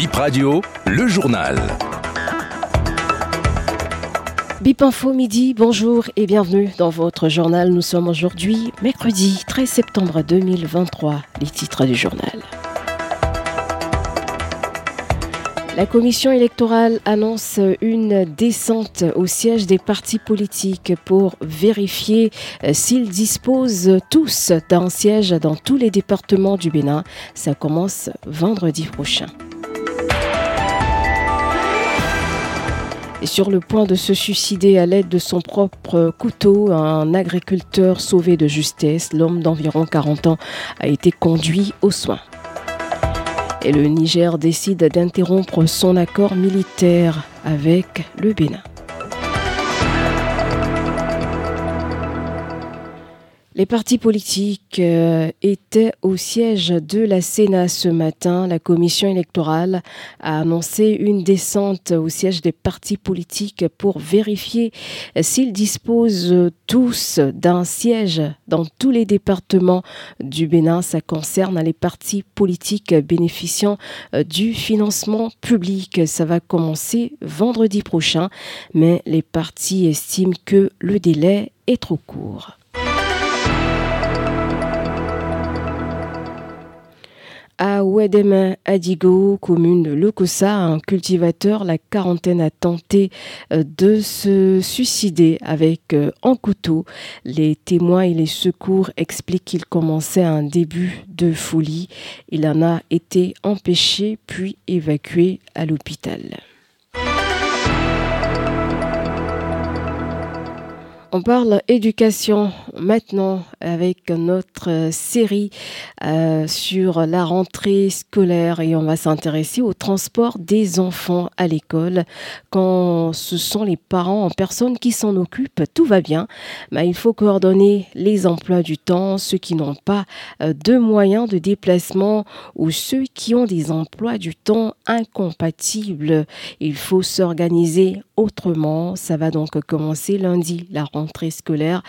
Bip Radio, le journal. Bip Info midi, bonjour et bienvenue dans votre journal. Nous sommes aujourd'hui mercredi 13 septembre 2023. Les titres du journal. La commission électorale annonce une descente au siège des partis politiques pour vérifier euh, s'ils disposent tous d'un siège dans tous les départements du Bénin. Ça commence vendredi prochain. Et sur le point de se suicider à l'aide de son propre couteau, un agriculteur sauvé de justesse, l'homme d'environ 40 ans, a été conduit aux soins. Et le Niger décide d'interrompre son accord militaire avec le Bénin. Les partis politiques euh, étaient au siège de la Sénat ce matin. La commission électorale a annoncé une descente au siège des partis politiques pour vérifier s'ils disposent tous d'un siège dans tous les départements du Bénin. Ça concerne les partis politiques bénéficiant euh, du financement public. Ça va commencer vendredi prochain, mais les partis estiment que le délai est trop court. À Ouedema Adigo, commune de Lokosa, un cultivateur, la quarantaine a tenté euh, de se suicider avec euh, un couteau. Les témoins et les secours expliquent qu'il commençait un début de folie. Il en a été empêché puis évacué à l'hôpital. On parle éducation maintenant avec notre série euh, sur la rentrée scolaire et on va s'intéresser au transport des enfants à l'école. Quand ce sont les parents en personne qui s'en occupent, tout va bien, mais il faut coordonner les emplois du temps, ceux qui n'ont pas euh, de moyens de déplacement ou ceux qui ont des emplois du temps incompatibles. Il faut s'organiser autrement. Ça va donc commencer lundi, la rentrée scolaire.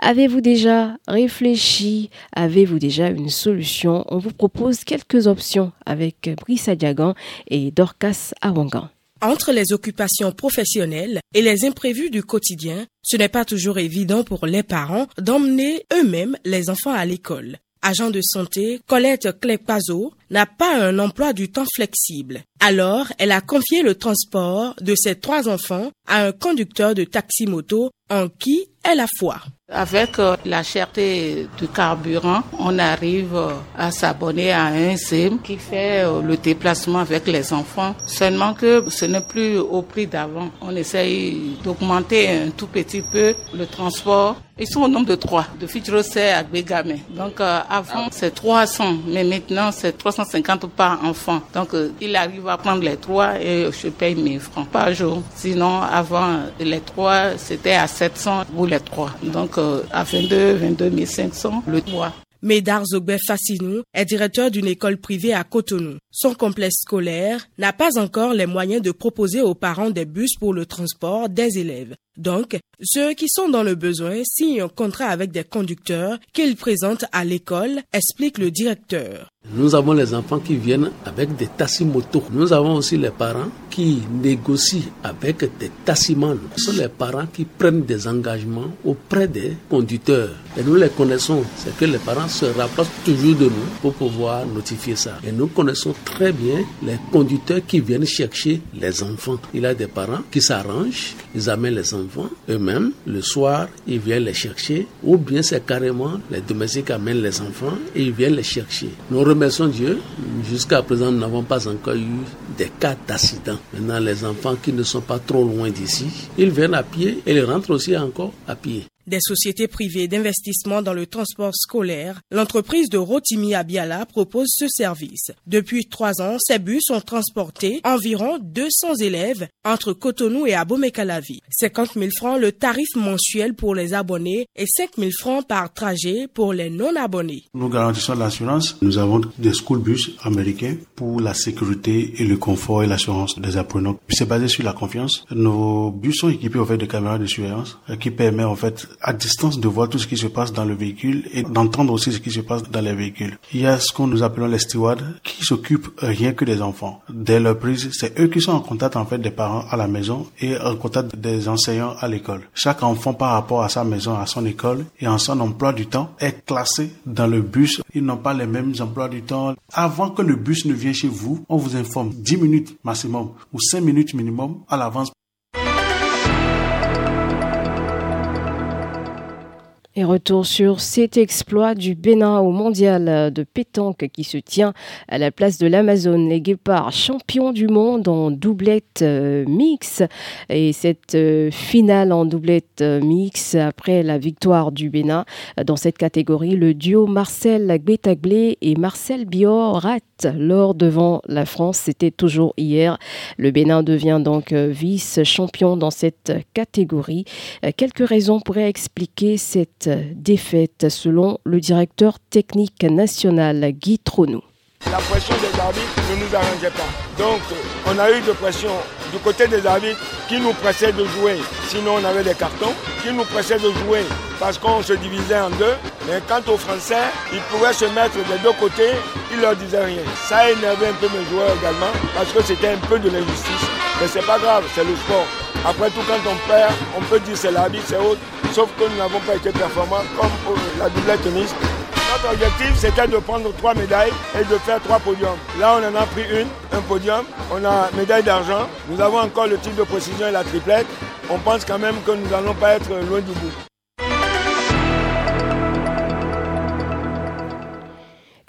Avez-vous déjà réfléchi? Avez-vous déjà une solution? On vous propose quelques options avec Brice Diagan et Dorcas Awangan. Entre les occupations professionnelles et les imprévus du quotidien, ce n'est pas toujours évident pour les parents d'emmener eux-mêmes les enfants à l'école. Agent de santé, Colette Clépazo n'a pas un emploi du temps flexible. Alors, elle a confié le transport de ses trois enfants à un conducteur de taxi-moto en qui elle a foi. Avec euh, la cherté du carburant, on arrive euh, à s'abonner à un SIM qui fait euh, le déplacement avec les enfants. Seulement que ce n'est plus au prix d'avant. On essaye d'augmenter un tout petit peu le transport. Ils sont au nombre de trois, de Fitrose à Begame. Donc avant c'est 300, mais maintenant c'est 350 par enfant. Donc il arrive à prendre les trois et je paye 1000 francs par jour. Sinon avant les trois c'était à 700 pour les trois. Donc à 22, 22 500 le. Médard Fassinou est directeur d'une école privée à Cotonou. Son complexe scolaire n'a pas encore les moyens de proposer aux parents des bus pour le transport des élèves. Donc, ceux qui sont dans le besoin signent un contrat avec des conducteurs qu'ils présentent à l'école, explique le directeur. Nous avons les enfants qui viennent avec des tassimotos. Nous avons aussi les parents qui négocient avec des tassimans. Ce sont les parents qui prennent des engagements auprès des conducteurs. Et nous les connaissons. C'est que les parents se rapprochent toujours de nous pour pouvoir notifier ça. Et nous connaissons très bien les conducteurs qui viennent chercher les enfants. Il y a des parents qui s'arrangent, ils amènent les enfants eux-mêmes. Le soir, ils viennent les chercher. Ou bien c'est carrément les domestiques amènent les enfants et ils viennent les chercher. Nous remercions Dieu. Jusqu'à présent, nous n'avons pas encore eu des cas d'accident. Maintenant, les enfants qui ne sont pas trop loin d'ici, ils viennent à pied et ils rentrent aussi encore à pied des sociétés privées d'investissement dans le transport scolaire, l'entreprise de Rotimi Abiala propose ce service. Depuis trois ans, ces bus ont transporté environ 200 élèves entre Cotonou et Abomey-Calavi. 50 000 francs le tarif mensuel pour les abonnés et 5 000 francs par trajet pour les non-abonnés. Nous garantissons l'assurance. Nous avons des school bus américains pour la sécurité et le confort et l'assurance des apprenants. C'est basé sur la confiance. Nos bus sont équipés en fait de caméras de surveillance qui permet en fait à distance de voir tout ce qui se passe dans le véhicule et d'entendre aussi ce qui se passe dans les véhicules. Il y a ce qu'on nous appelons les stewards qui s'occupent rien que des enfants. Dès leur prise, c'est eux qui sont en contact en fait des parents à la maison et en contact des enseignants à l'école. Chaque enfant par rapport à sa maison, à son école et en son emploi du temps est classé dans le bus. Ils n'ont pas les mêmes emplois du temps. Avant que le bus ne vienne chez vous, on vous informe 10 minutes maximum ou 5 minutes minimum à l'avance Et retour sur cet exploit du Bénin au mondial de pétanque qui se tient à la place de l'Amazon. Les Guépards, champions du monde en doublette euh, mix. Et cette euh, finale en doublette euh, mix, après la victoire du Bénin dans cette catégorie, le duo Marcel Gbetaglé et Marcel Bior rate l'or devant la France. C'était toujours hier. Le Bénin devient donc vice-champion dans cette catégorie. Quelques raisons pourraient expliquer cette défaite, selon le directeur technique national Guy Tronou. La pression des arbitres ne nous arrangeait pas. Donc, on a eu de pression du côté des arbitres qui nous pressaient de jouer. Sinon, on avait des cartons qui nous pressaient de jouer parce qu'on se divisait en deux. Mais quant aux Français, ils pouvaient se mettre des deux côtés, ils leur disaient rien. Ça a énervé un peu mes joueurs également parce que c'était un peu de l'injustice. Mais c'est pas grave, c'est le sport. Après tout, quand on perd, on peut dire c'est l'arbitre, c'est autre. Sauf que nous n'avons pas été performants comme pour la doublette mixte. Notre objectif, c'était de prendre trois médailles et de faire trois podiums. Là, on en a pris une, un podium. On a médaille d'argent. Nous avons encore le type de précision et la triplette. On pense quand même que nous n'allons pas être loin du bout.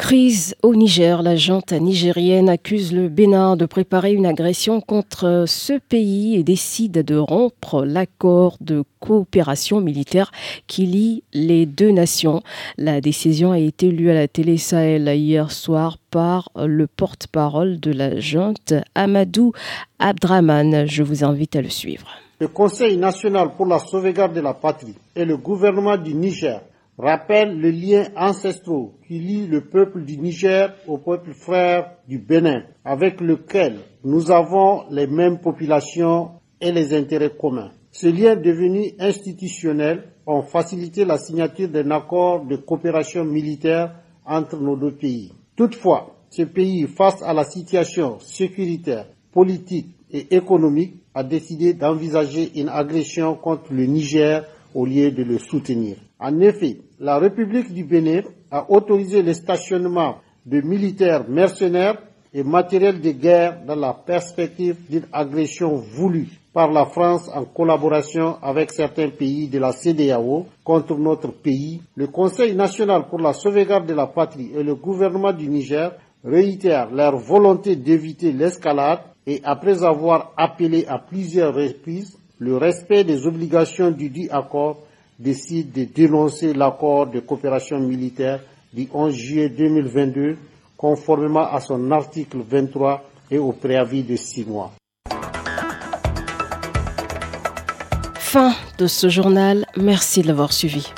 Crise au Niger. La junte nigérienne accuse le Bénin de préparer une agression contre ce pays et décide de rompre l'accord de coopération militaire qui lie les deux nations. La décision a été lue à la télé Sahel hier soir par le porte-parole de la junte, Amadou Abdraman. Je vous invite à le suivre. Le Conseil national pour la sauvegarde de la patrie et le gouvernement du Niger rappelle le lien ancestral qui lie le peuple du Niger au peuple frère du Bénin, avec lequel nous avons les mêmes populations et les intérêts communs. Ce lien devenu institutionnel a facilité la signature d'un accord de coopération militaire entre nos deux pays. Toutefois, ce pays, face à la situation sécuritaire, politique et économique, a décidé d'envisager une agression contre le Niger au lieu de le soutenir. En effet, la République du Bénin a autorisé le stationnement de militaires mercenaires et matériel de guerre dans la perspective d'une agression voulue par la France en collaboration avec certains pays de la CDAO contre notre pays, le Conseil national pour la sauvegarde de la patrie et le gouvernement du Niger réitèrent leur volonté d'éviter l'escalade et après avoir appelé à plusieurs reprises le respect des obligations du dit accord, décide de dénoncer l'accord de coopération militaire du 11 juillet 2022 conformément à son article 23 et au préavis de six mois. Fin de ce journal. Merci de l'avoir suivi.